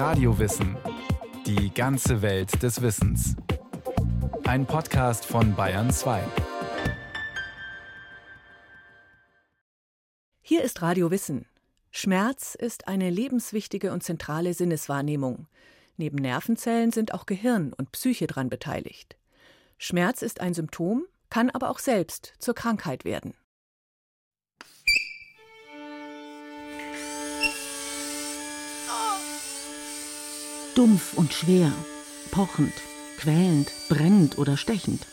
Radiowissen. Die ganze Welt des Wissens. Ein Podcast von Bayern 2. Hier ist Radio Wissen. Schmerz ist eine lebenswichtige und zentrale Sinneswahrnehmung. Neben Nervenzellen sind auch Gehirn und Psyche daran beteiligt. Schmerz ist ein Symptom, kann aber auch selbst zur Krankheit werden. Dumpf und schwer, pochend, quälend, brennend oder stechend.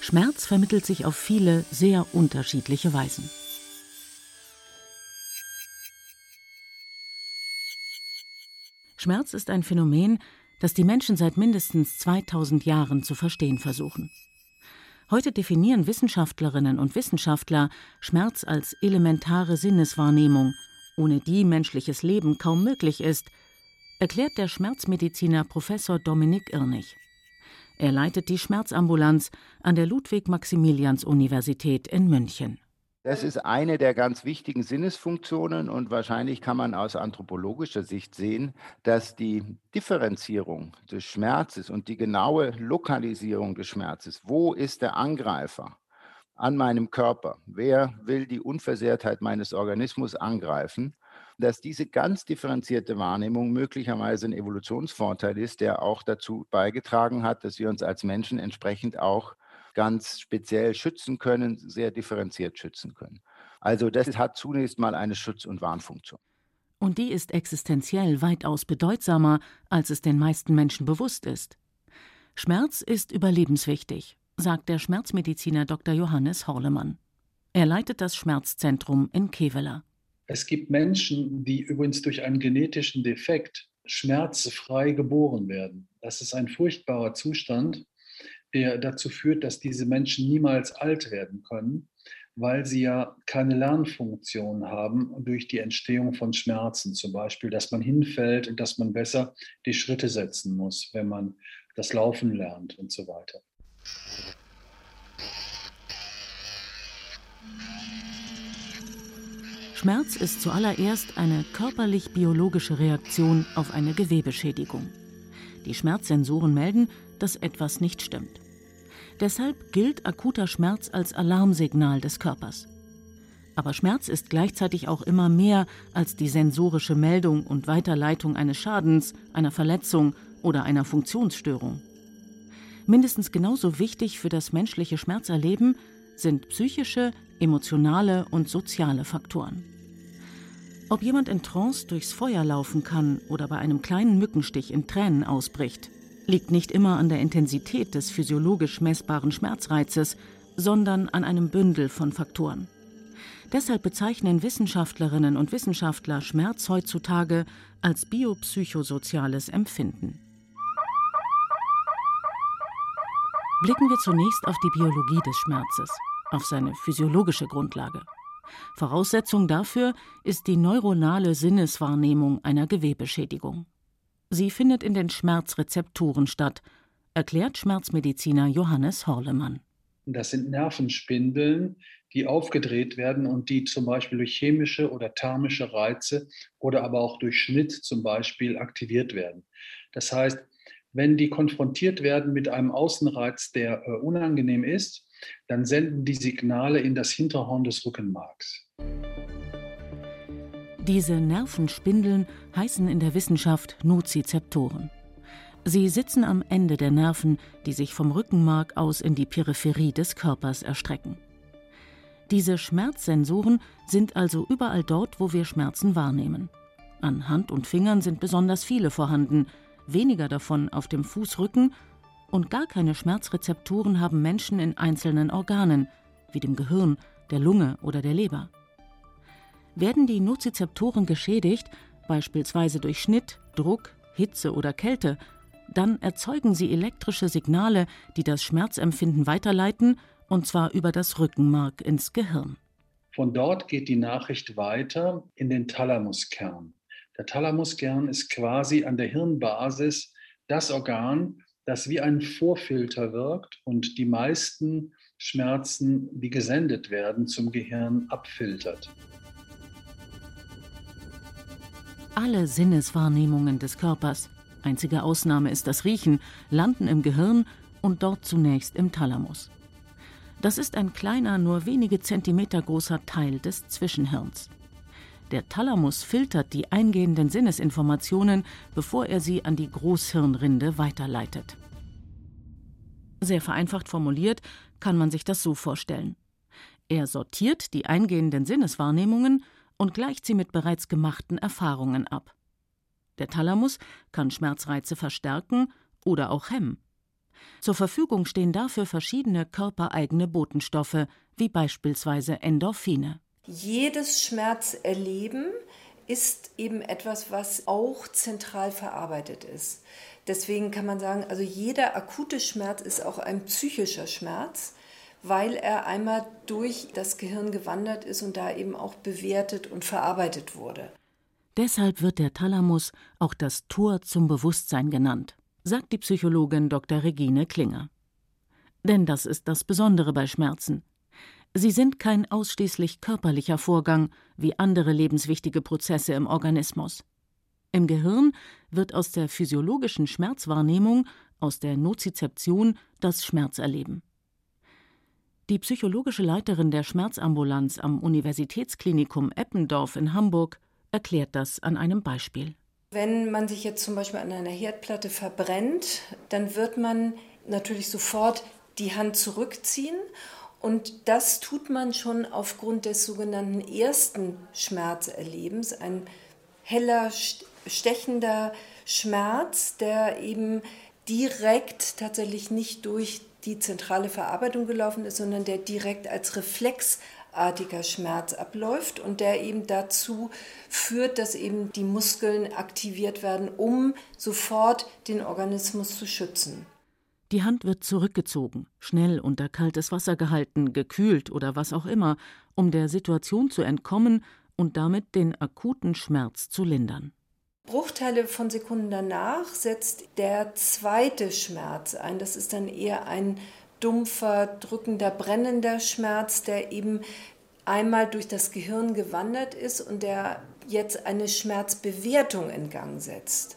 Schmerz vermittelt sich auf viele sehr unterschiedliche Weisen. Schmerz ist ein Phänomen, das die Menschen seit mindestens 2000 Jahren zu verstehen versuchen. Heute definieren Wissenschaftlerinnen und Wissenschaftler Schmerz als elementare Sinneswahrnehmung, ohne die menschliches Leben kaum möglich ist, erklärt der Schmerzmediziner Professor Dominik Irnig. Er leitet die Schmerzambulanz an der Ludwig-Maximilians-Universität in München. Das ist eine der ganz wichtigen Sinnesfunktionen und wahrscheinlich kann man aus anthropologischer Sicht sehen, dass die Differenzierung des Schmerzes und die genaue Lokalisierung des Schmerzes, wo ist der Angreifer an meinem Körper, wer will die Unversehrtheit meines Organismus angreifen, dass diese ganz differenzierte Wahrnehmung möglicherweise ein Evolutionsvorteil ist, der auch dazu beigetragen hat, dass wir uns als Menschen entsprechend auch ganz speziell schützen können, sehr differenziert schützen können. Also das hat zunächst mal eine Schutz- und Warnfunktion. Und die ist existenziell weitaus bedeutsamer, als es den meisten Menschen bewusst ist. Schmerz ist überlebenswichtig, sagt der Schmerzmediziner Dr. Johannes Horlemann. Er leitet das Schmerzzentrum in Kevela. Es gibt Menschen, die übrigens durch einen genetischen Defekt schmerzfrei geboren werden. Das ist ein furchtbarer Zustand, der dazu führt, dass diese Menschen niemals alt werden können, weil sie ja keine Lernfunktion haben durch die Entstehung von Schmerzen. Zum Beispiel, dass man hinfällt und dass man besser die Schritte setzen muss, wenn man das Laufen lernt und so weiter. Schmerz ist zuallererst eine körperlich-biologische Reaktion auf eine Gewebeschädigung. Die Schmerzsensoren melden, dass etwas nicht stimmt. Deshalb gilt akuter Schmerz als Alarmsignal des Körpers. Aber Schmerz ist gleichzeitig auch immer mehr als die sensorische Meldung und Weiterleitung eines Schadens, einer Verletzung oder einer Funktionsstörung. Mindestens genauso wichtig für das menschliche Schmerzerleben sind psychische, emotionale und soziale Faktoren. Ob jemand in Trance durchs Feuer laufen kann oder bei einem kleinen Mückenstich in Tränen ausbricht, liegt nicht immer an der Intensität des physiologisch messbaren Schmerzreizes, sondern an einem Bündel von Faktoren. Deshalb bezeichnen Wissenschaftlerinnen und Wissenschaftler Schmerz heutzutage als biopsychosoziales Empfinden. Blicken wir zunächst auf die Biologie des Schmerzes, auf seine physiologische Grundlage. Voraussetzung dafür ist die neuronale Sinneswahrnehmung einer Gewebeschädigung. Sie findet in den Schmerzrezeptoren statt, erklärt Schmerzmediziner Johannes Horlemann. Das sind Nervenspindeln, die aufgedreht werden und die zum Beispiel durch chemische oder thermische Reize oder aber auch durch Schnitt zum Beispiel aktiviert werden. Das heißt, wenn die konfrontiert werden mit einem Außenreiz, der äh, unangenehm ist, dann senden die Signale in das Hinterhorn des Rückenmarks. Diese Nervenspindeln heißen in der Wissenschaft Nozizeptoren. Sie sitzen am Ende der Nerven, die sich vom Rückenmark aus in die Peripherie des Körpers erstrecken. Diese Schmerzsensoren sind also überall dort, wo wir Schmerzen wahrnehmen. An Hand und Fingern sind besonders viele vorhanden, weniger davon auf dem Fußrücken und gar keine Schmerzrezeptoren haben Menschen in einzelnen Organen, wie dem Gehirn, der Lunge oder der Leber. Werden die Nozizeptoren geschädigt, beispielsweise durch Schnitt, Druck, Hitze oder Kälte, dann erzeugen sie elektrische Signale, die das Schmerzempfinden weiterleiten, und zwar über das Rückenmark ins Gehirn. Von dort geht die Nachricht weiter in den Thalamuskern. Der Thalamuskern ist quasi an der Hirnbasis das Organ, das wie ein Vorfilter wirkt und die meisten Schmerzen, die gesendet werden, zum Gehirn abfiltert. Alle Sinneswahrnehmungen des Körpers, einzige Ausnahme ist das Riechen, landen im Gehirn und dort zunächst im Thalamus. Das ist ein kleiner, nur wenige Zentimeter großer Teil des Zwischenhirns. Der Thalamus filtert die eingehenden Sinnesinformationen, bevor er sie an die Großhirnrinde weiterleitet. Sehr vereinfacht formuliert kann man sich das so vorstellen. Er sortiert die eingehenden Sinneswahrnehmungen und gleicht sie mit bereits gemachten Erfahrungen ab. Der Thalamus kann Schmerzreize verstärken oder auch hemmen. Zur Verfügung stehen dafür verschiedene körpereigene Botenstoffe, wie beispielsweise Endorphine. Jedes Schmerzerleben ist eben etwas, was auch zentral verarbeitet ist. Deswegen kann man sagen, also jeder akute Schmerz ist auch ein psychischer Schmerz, weil er einmal durch das Gehirn gewandert ist und da eben auch bewertet und verarbeitet wurde. Deshalb wird der Thalamus auch das Tor zum Bewusstsein genannt, sagt die Psychologin Dr. Regine Klinger. Denn das ist das Besondere bei Schmerzen. Sie sind kein ausschließlich körperlicher Vorgang wie andere lebenswichtige Prozesse im Organismus. Im Gehirn wird aus der physiologischen Schmerzwahrnehmung, aus der Nozizeption, das Schmerzerleben. Die psychologische Leiterin der Schmerzambulanz am Universitätsklinikum Eppendorf in Hamburg erklärt das an einem Beispiel. Wenn man sich jetzt zum Beispiel an einer Herdplatte verbrennt, dann wird man natürlich sofort die Hand zurückziehen. Und das tut man schon aufgrund des sogenannten ersten Schmerzerlebens. Ein heller, stechender Schmerz, der eben direkt tatsächlich nicht durch die zentrale Verarbeitung gelaufen ist, sondern der direkt als reflexartiger Schmerz abläuft und der eben dazu führt, dass eben die Muskeln aktiviert werden, um sofort den Organismus zu schützen. Die Hand wird zurückgezogen, schnell unter kaltes Wasser gehalten, gekühlt oder was auch immer, um der Situation zu entkommen und damit den akuten Schmerz zu lindern. Bruchteile von Sekunden danach setzt der zweite Schmerz ein. Das ist dann eher ein dumpfer, drückender, brennender Schmerz, der eben einmal durch das Gehirn gewandert ist und der jetzt eine Schmerzbewertung in Gang setzt.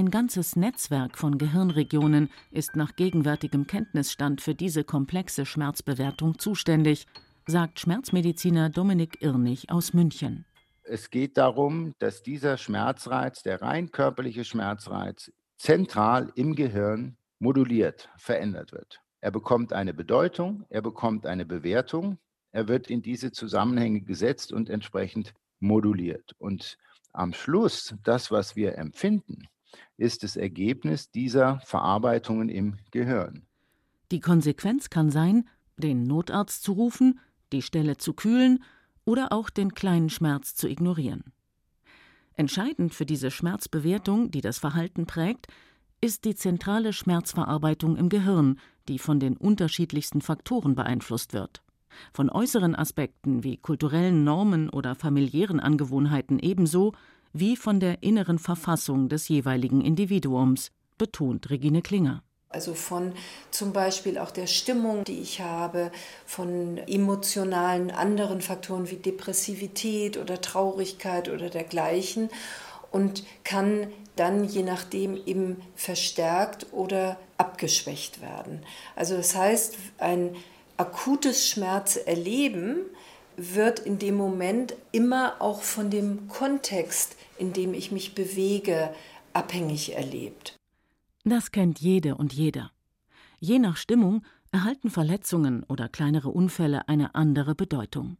Ein ganzes Netzwerk von Gehirnregionen ist nach gegenwärtigem Kenntnisstand für diese komplexe Schmerzbewertung zuständig sagt Schmerzmediziner Dominik Irnig aus München. Es geht darum, dass dieser Schmerzreiz, der rein körperliche Schmerzreiz, zentral im Gehirn moduliert, verändert wird. Er bekommt eine Bedeutung, er bekommt eine Bewertung, er wird in diese Zusammenhänge gesetzt und entsprechend moduliert. Und am Schluss, das, was wir empfinden, ist das Ergebnis dieser Verarbeitungen im Gehirn. Die Konsequenz kann sein, den Notarzt zu rufen, die Stelle zu kühlen oder auch den kleinen Schmerz zu ignorieren. Entscheidend für diese Schmerzbewertung, die das Verhalten prägt, ist die zentrale Schmerzverarbeitung im Gehirn, die von den unterschiedlichsten Faktoren beeinflusst wird. Von äußeren Aspekten wie kulturellen Normen oder familiären Angewohnheiten ebenso wie von der inneren Verfassung des jeweiligen Individuums, betont Regine Klinger. Also von zum Beispiel auch der Stimmung, die ich habe, von emotionalen anderen Faktoren wie Depressivität oder Traurigkeit oder dergleichen und kann dann je nachdem eben verstärkt oder abgeschwächt werden. Also das heißt, ein akutes Schmerzerleben wird in dem Moment immer auch von dem Kontext, in dem ich mich bewege, abhängig erlebt. Das kennt jede und jeder. Je nach Stimmung erhalten Verletzungen oder kleinere Unfälle eine andere Bedeutung.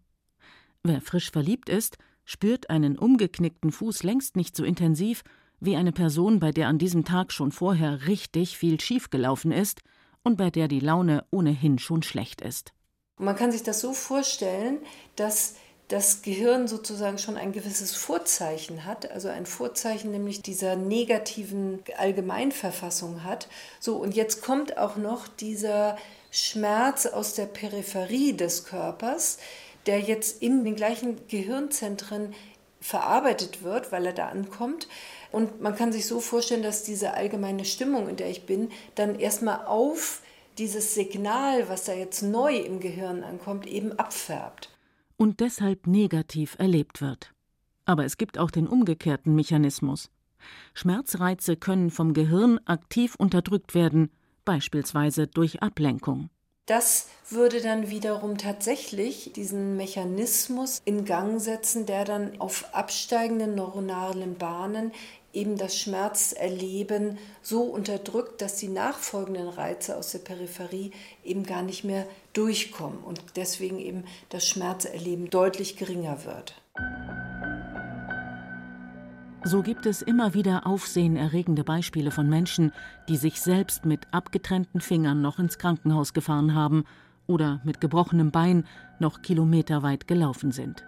Wer frisch verliebt ist, spürt einen umgeknickten Fuß längst nicht so intensiv wie eine Person, bei der an diesem Tag schon vorher richtig viel schiefgelaufen ist und bei der die Laune ohnehin schon schlecht ist. Man kann sich das so vorstellen, dass das Gehirn sozusagen schon ein gewisses Vorzeichen hat, also ein Vorzeichen nämlich dieser negativen Allgemeinverfassung hat. So, und jetzt kommt auch noch dieser Schmerz aus der Peripherie des Körpers, der jetzt in den gleichen Gehirnzentren verarbeitet wird, weil er da ankommt. Und man kann sich so vorstellen, dass diese allgemeine Stimmung, in der ich bin, dann erstmal auf dieses Signal, was da jetzt neu im Gehirn ankommt, eben abfärbt. Und deshalb negativ erlebt wird. Aber es gibt auch den umgekehrten Mechanismus. Schmerzreize können vom Gehirn aktiv unterdrückt werden, beispielsweise durch Ablenkung. Das würde dann wiederum tatsächlich diesen Mechanismus in Gang setzen, der dann auf absteigenden neuronalen Bahnen eben das Schmerzerleben so unterdrückt, dass die nachfolgenden Reize aus der Peripherie eben gar nicht mehr durchkommen und deswegen eben das Schmerzerleben deutlich geringer wird. So gibt es immer wieder aufsehenerregende Beispiele von Menschen, die sich selbst mit abgetrennten Fingern noch ins Krankenhaus gefahren haben oder mit gebrochenem Bein noch kilometerweit gelaufen sind.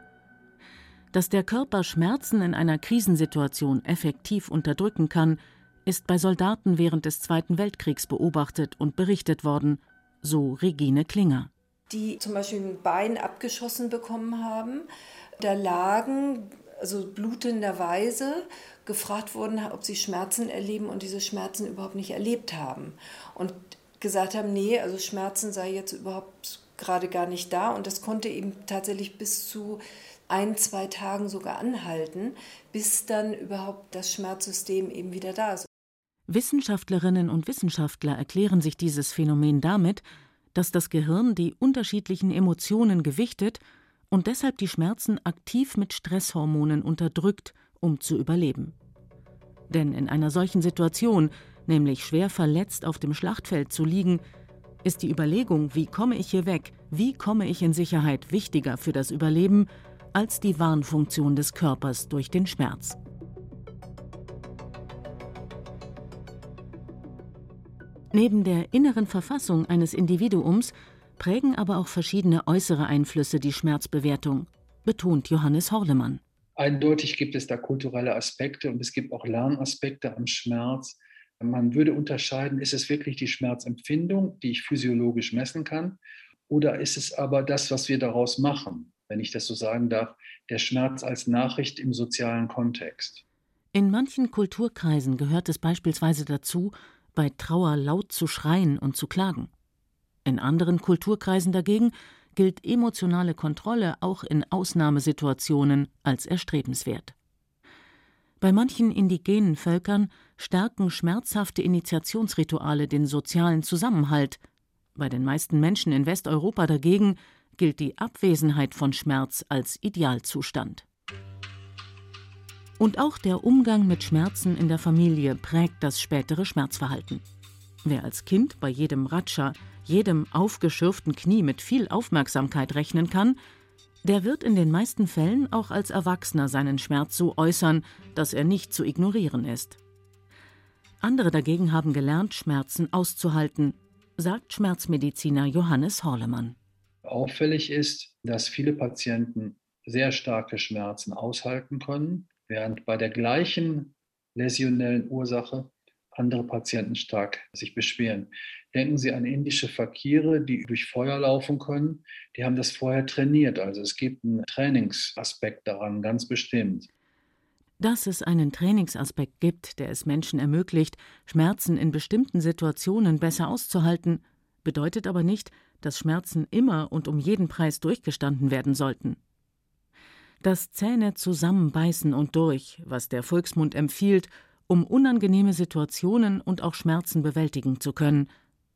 Dass der Körper Schmerzen in einer Krisensituation effektiv unterdrücken kann, ist bei Soldaten während des Zweiten Weltkriegs beobachtet und berichtet worden, so Regine Klinger. Die zum Beispiel ein Bein abgeschossen bekommen haben, da lagen also blutenderweise gefragt wurden, ob sie Schmerzen erleben und diese Schmerzen überhaupt nicht erlebt haben. Und gesagt haben, nee, also Schmerzen sei jetzt überhaupt gerade gar nicht da. Und das konnte eben tatsächlich bis zu ein, zwei Tagen sogar anhalten, bis dann überhaupt das Schmerzsystem eben wieder da ist. Wissenschaftlerinnen und Wissenschaftler erklären sich dieses Phänomen damit, dass das Gehirn die unterschiedlichen Emotionen gewichtet und deshalb die Schmerzen aktiv mit Stresshormonen unterdrückt, um zu überleben. Denn in einer solchen Situation, nämlich schwer verletzt auf dem Schlachtfeld zu liegen, ist die Überlegung, wie komme ich hier weg, wie komme ich in Sicherheit, wichtiger für das Überleben als die Warnfunktion des Körpers durch den Schmerz. Neben der inneren Verfassung eines Individuums prägen aber auch verschiedene äußere Einflüsse die Schmerzbewertung, betont Johannes Horlemann. Eindeutig gibt es da kulturelle Aspekte und es gibt auch Lernaspekte am Schmerz. Man würde unterscheiden, ist es wirklich die Schmerzempfindung, die ich physiologisch messen kann, oder ist es aber das, was wir daraus machen, wenn ich das so sagen darf, der Schmerz als Nachricht im sozialen Kontext. In manchen Kulturkreisen gehört es beispielsweise dazu, bei Trauer laut zu schreien und zu klagen. In anderen Kulturkreisen dagegen gilt emotionale Kontrolle auch in Ausnahmesituationen als erstrebenswert. Bei manchen indigenen Völkern stärken schmerzhafte Initiationsrituale den sozialen Zusammenhalt. Bei den meisten Menschen in Westeuropa dagegen gilt die Abwesenheit von Schmerz als Idealzustand. Und auch der Umgang mit Schmerzen in der Familie prägt das spätere Schmerzverhalten. Wer als Kind bei jedem Ratscher jedem aufgeschürften Knie mit viel Aufmerksamkeit rechnen kann, der wird in den meisten Fällen auch als Erwachsener seinen Schmerz so äußern, dass er nicht zu ignorieren ist. Andere dagegen haben gelernt, Schmerzen auszuhalten, sagt Schmerzmediziner Johannes Horlemann. Auffällig ist, dass viele Patienten sehr starke Schmerzen aushalten können, während bei der gleichen läsionellen Ursache andere Patienten stark sich beschweren. Denken Sie an indische Fakire, die durch Feuer laufen können. Die haben das vorher trainiert. Also es gibt einen Trainingsaspekt daran, ganz bestimmt. Dass es einen Trainingsaspekt gibt, der es Menschen ermöglicht, Schmerzen in bestimmten Situationen besser auszuhalten, bedeutet aber nicht, dass Schmerzen immer und um jeden Preis durchgestanden werden sollten. Das Zähne zusammenbeißen und durch, was der Volksmund empfiehlt, um unangenehme Situationen und auch Schmerzen bewältigen zu können,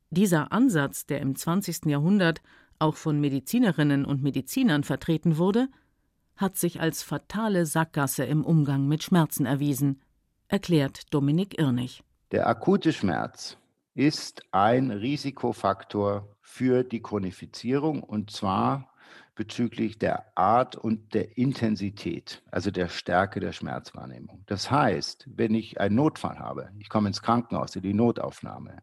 dieser Ansatz, der im 20. Jahrhundert auch von Medizinerinnen und Medizinern vertreten wurde, hat sich als fatale Sackgasse im Umgang mit Schmerzen erwiesen, erklärt Dominik Irnig. Der akute Schmerz ist ein Risikofaktor für die Chronifizierung und zwar bezüglich der Art und der Intensität, also der Stärke der Schmerzwahrnehmung. Das heißt, wenn ich einen Notfall habe, ich komme ins Krankenhaus, in die Notaufnahme,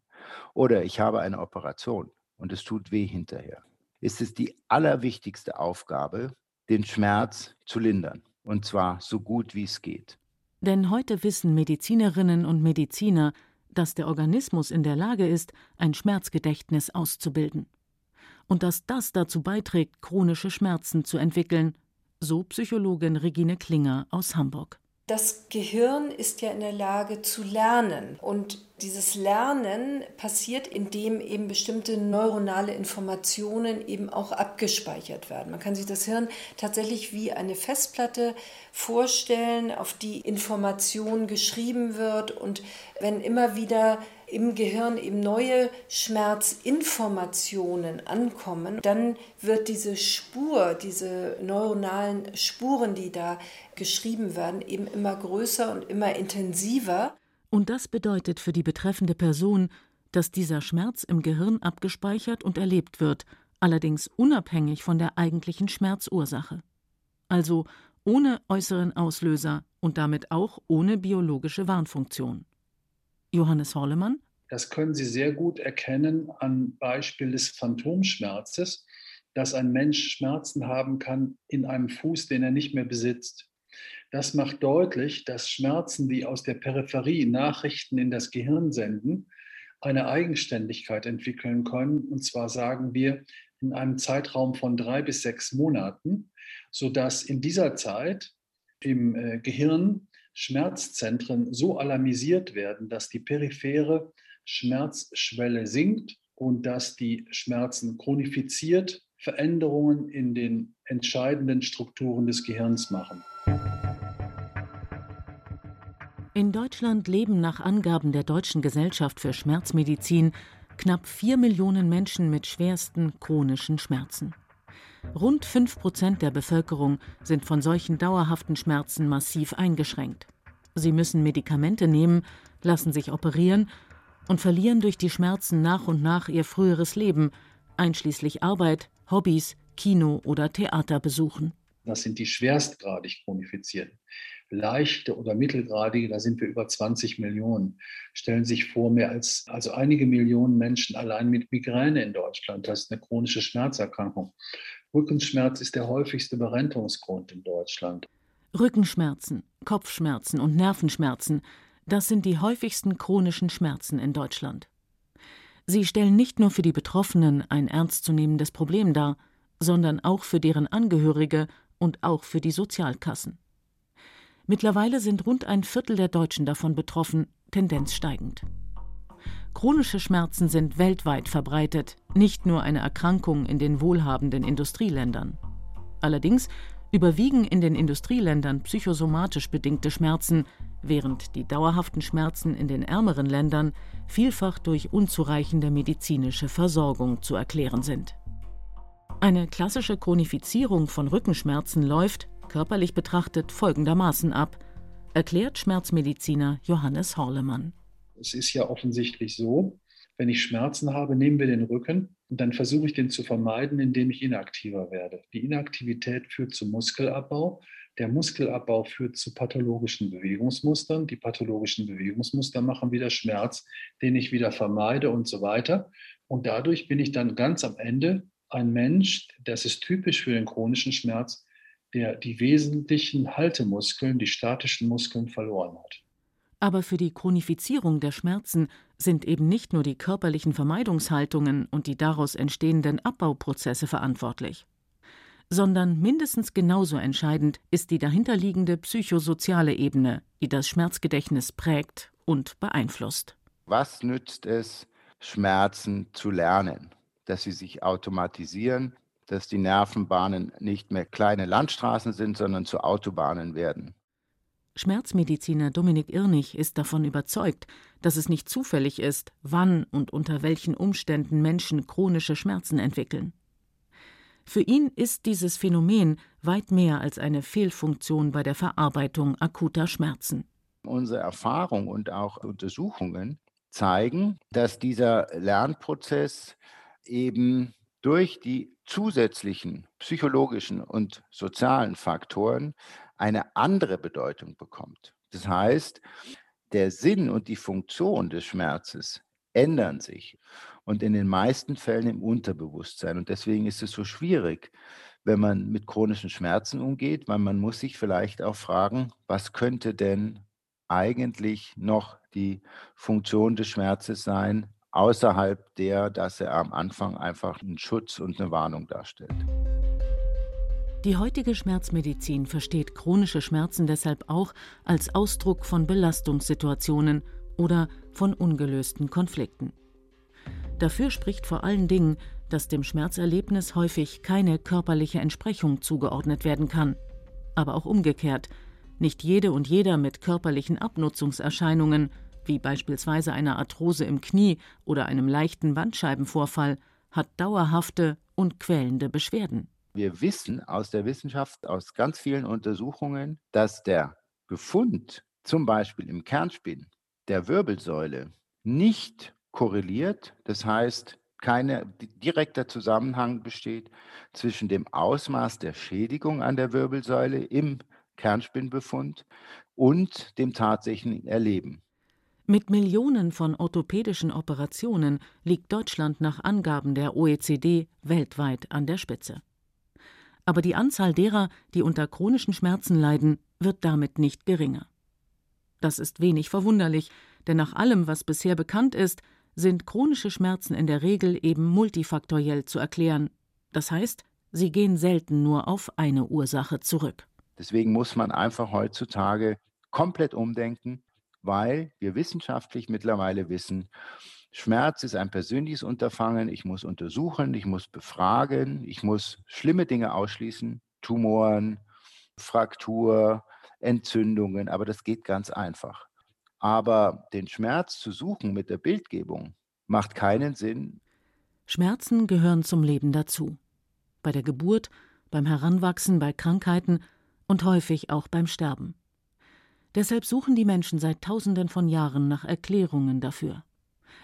oder ich habe eine Operation und es tut weh hinterher, ist es die allerwichtigste Aufgabe, den Schmerz zu lindern. Und zwar so gut wie es geht. Denn heute wissen Medizinerinnen und Mediziner, dass der Organismus in der Lage ist, ein Schmerzgedächtnis auszubilden. Und dass das dazu beiträgt, chronische Schmerzen zu entwickeln, so Psychologin Regine Klinger aus Hamburg. Das Gehirn ist ja in der Lage zu lernen und dieses Lernen passiert, indem eben bestimmte neuronale Informationen eben auch abgespeichert werden. Man kann sich das Hirn tatsächlich wie eine Festplatte vorstellen, auf die Information geschrieben wird und wenn immer wieder im Gehirn eben neue Schmerzinformationen ankommen, dann wird diese Spur, diese neuronalen Spuren, die da geschrieben werden, eben immer größer und immer intensiver. Und das bedeutet für die betreffende Person, dass dieser Schmerz im Gehirn abgespeichert und erlebt wird, allerdings unabhängig von der eigentlichen Schmerzursache. Also ohne äußeren Auslöser und damit auch ohne biologische Warnfunktion. Johannes Horlemann? Das können Sie sehr gut erkennen am Beispiel des Phantomschmerzes, dass ein Mensch Schmerzen haben kann in einem Fuß, den er nicht mehr besitzt. Das macht deutlich, dass Schmerzen, die aus der Peripherie Nachrichten in das Gehirn senden, eine Eigenständigkeit entwickeln können. Und zwar sagen wir in einem Zeitraum von drei bis sechs Monaten, sodass in dieser Zeit im äh, Gehirn Schmerzzentren so alarmisiert werden, dass die periphere Schmerzschwelle sinkt und dass die Schmerzen chronifiziert Veränderungen in den entscheidenden Strukturen des Gehirns machen. In Deutschland leben nach Angaben der Deutschen Gesellschaft für Schmerzmedizin knapp vier Millionen Menschen mit schwersten chronischen Schmerzen. Rund fünf Prozent der Bevölkerung sind von solchen dauerhaften Schmerzen massiv eingeschränkt. Sie müssen Medikamente nehmen, lassen sich operieren und verlieren durch die Schmerzen nach und nach ihr früheres Leben, einschließlich Arbeit, Hobbys, Kino oder Theater besuchen. Das sind die schwerstgradig chronifizierten. Leichte oder mittelgradige, da sind wir über 20 Millionen. Stellen sich vor, mehr als also einige Millionen Menschen allein mit Migräne in Deutschland. Das ist eine chronische Schmerzerkrankung. Rückenschmerz ist der häufigste Berentungsgrund in Deutschland. Rückenschmerzen, Kopfschmerzen und Nervenschmerzen, das sind die häufigsten chronischen Schmerzen in Deutschland. Sie stellen nicht nur für die Betroffenen ein ernstzunehmendes Problem dar, sondern auch für deren Angehörige und auch für die Sozialkassen. Mittlerweile sind rund ein Viertel der Deutschen davon betroffen, Tendenz steigend. Chronische Schmerzen sind weltweit verbreitet, nicht nur eine Erkrankung in den wohlhabenden Industrieländern. Allerdings überwiegen in den Industrieländern psychosomatisch bedingte Schmerzen, während die dauerhaften Schmerzen in den ärmeren Ländern vielfach durch unzureichende medizinische Versorgung zu erklären sind. Eine klassische Chronifizierung von Rückenschmerzen läuft, körperlich betrachtet, folgendermaßen ab, erklärt Schmerzmediziner Johannes Horlemann. Es ist ja offensichtlich so, wenn ich Schmerzen habe, nehmen wir den Rücken und dann versuche ich den zu vermeiden, indem ich inaktiver werde. Die Inaktivität führt zu Muskelabbau. Der Muskelabbau führt zu pathologischen Bewegungsmustern. Die pathologischen Bewegungsmuster machen wieder Schmerz, den ich wieder vermeide und so weiter. Und dadurch bin ich dann ganz am Ende ein Mensch, das ist typisch für den chronischen Schmerz, der die wesentlichen Haltemuskeln, die statischen Muskeln verloren hat. Aber für die Chronifizierung der Schmerzen sind eben nicht nur die körperlichen Vermeidungshaltungen und die daraus entstehenden Abbauprozesse verantwortlich, sondern mindestens genauso entscheidend ist die dahinterliegende psychosoziale Ebene, die das Schmerzgedächtnis prägt und beeinflusst. Was nützt es, Schmerzen zu lernen? Dass sie sich automatisieren, dass die Nervenbahnen nicht mehr kleine Landstraßen sind, sondern zu Autobahnen werden. Schmerzmediziner Dominik Irnig ist davon überzeugt, dass es nicht zufällig ist, wann und unter welchen Umständen Menschen chronische Schmerzen entwickeln. Für ihn ist dieses Phänomen weit mehr als eine Fehlfunktion bei der Verarbeitung akuter Schmerzen. Unsere Erfahrung und auch Untersuchungen zeigen, dass dieser Lernprozess eben durch die zusätzlichen psychologischen und sozialen Faktoren eine andere Bedeutung bekommt. Das heißt, der Sinn und die Funktion des Schmerzes ändern sich und in den meisten Fällen im Unterbewusstsein. Und deswegen ist es so schwierig, wenn man mit chronischen Schmerzen umgeht, weil man muss sich vielleicht auch fragen, was könnte denn eigentlich noch die Funktion des Schmerzes sein, außerhalb der, dass er am Anfang einfach einen Schutz und eine Warnung darstellt. Die heutige Schmerzmedizin versteht chronische Schmerzen deshalb auch als Ausdruck von Belastungssituationen oder von ungelösten Konflikten. Dafür spricht vor allen Dingen, dass dem Schmerzerlebnis häufig keine körperliche Entsprechung zugeordnet werden kann. Aber auch umgekehrt, nicht jede und jeder mit körperlichen Abnutzungserscheinungen, wie beispielsweise einer Arthrose im Knie oder einem leichten Bandscheibenvorfall, hat dauerhafte und quälende Beschwerden. Wir wissen aus der Wissenschaft, aus ganz vielen Untersuchungen, dass der Befund zum Beispiel im Kernspin der Wirbelsäule nicht korreliert, das heißt, kein direkter Zusammenhang besteht zwischen dem Ausmaß der Schädigung an der Wirbelsäule im Kernspinnbefund und dem tatsächlichen Erleben. Mit Millionen von orthopädischen Operationen liegt Deutschland nach Angaben der OECD weltweit an der Spitze aber die Anzahl derer, die unter chronischen Schmerzen leiden, wird damit nicht geringer. Das ist wenig verwunderlich, denn nach allem, was bisher bekannt ist, sind chronische Schmerzen in der Regel eben multifaktoriell zu erklären. Das heißt, sie gehen selten nur auf eine Ursache zurück. Deswegen muss man einfach heutzutage komplett umdenken, weil wir wissenschaftlich mittlerweile wissen, Schmerz ist ein persönliches Unterfangen. Ich muss untersuchen, ich muss befragen, ich muss schlimme Dinge ausschließen, Tumoren, Fraktur, Entzündungen, aber das geht ganz einfach. Aber den Schmerz zu suchen mit der Bildgebung macht keinen Sinn. Schmerzen gehören zum Leben dazu. Bei der Geburt, beim Heranwachsen, bei Krankheiten und häufig auch beim Sterben. Deshalb suchen die Menschen seit Tausenden von Jahren nach Erklärungen dafür.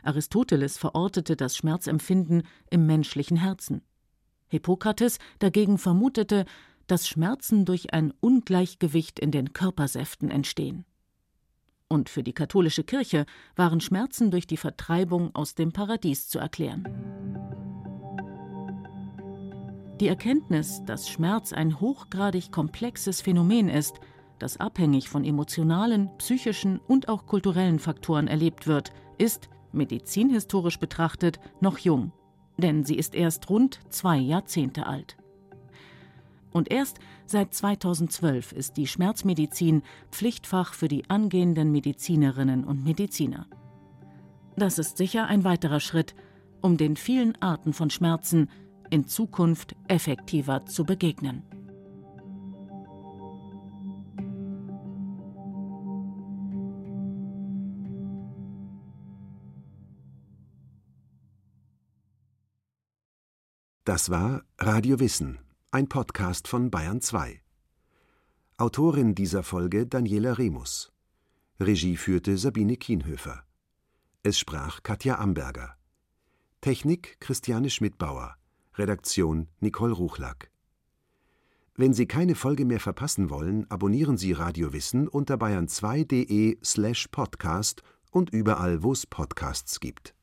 Aristoteles verortete das Schmerzempfinden im menschlichen Herzen. Hippokrates dagegen vermutete, dass Schmerzen durch ein Ungleichgewicht in den Körpersäften entstehen. Und für die katholische Kirche waren Schmerzen durch die Vertreibung aus dem Paradies zu erklären. Die Erkenntnis, dass Schmerz ein hochgradig komplexes Phänomen ist, das abhängig von emotionalen, psychischen und auch kulturellen Faktoren erlebt wird, ist, medizinhistorisch betrachtet, noch jung, denn sie ist erst rund zwei Jahrzehnte alt. Und erst seit 2012 ist die Schmerzmedizin Pflichtfach für die angehenden Medizinerinnen und Mediziner. Das ist sicher ein weiterer Schritt, um den vielen Arten von Schmerzen in Zukunft effektiver zu begegnen. Das war Radio Wissen, ein Podcast von Bayern 2. Autorin dieser Folge Daniela Remus. Regie führte Sabine Kienhöfer. Es sprach Katja Amberger. Technik Christiane Schmidbauer. Redaktion Nicole Ruchlack. Wenn Sie keine Folge mehr verpassen wollen, abonnieren Sie Radio Wissen unter bayern2.de slash podcast und überall, wo es Podcasts gibt.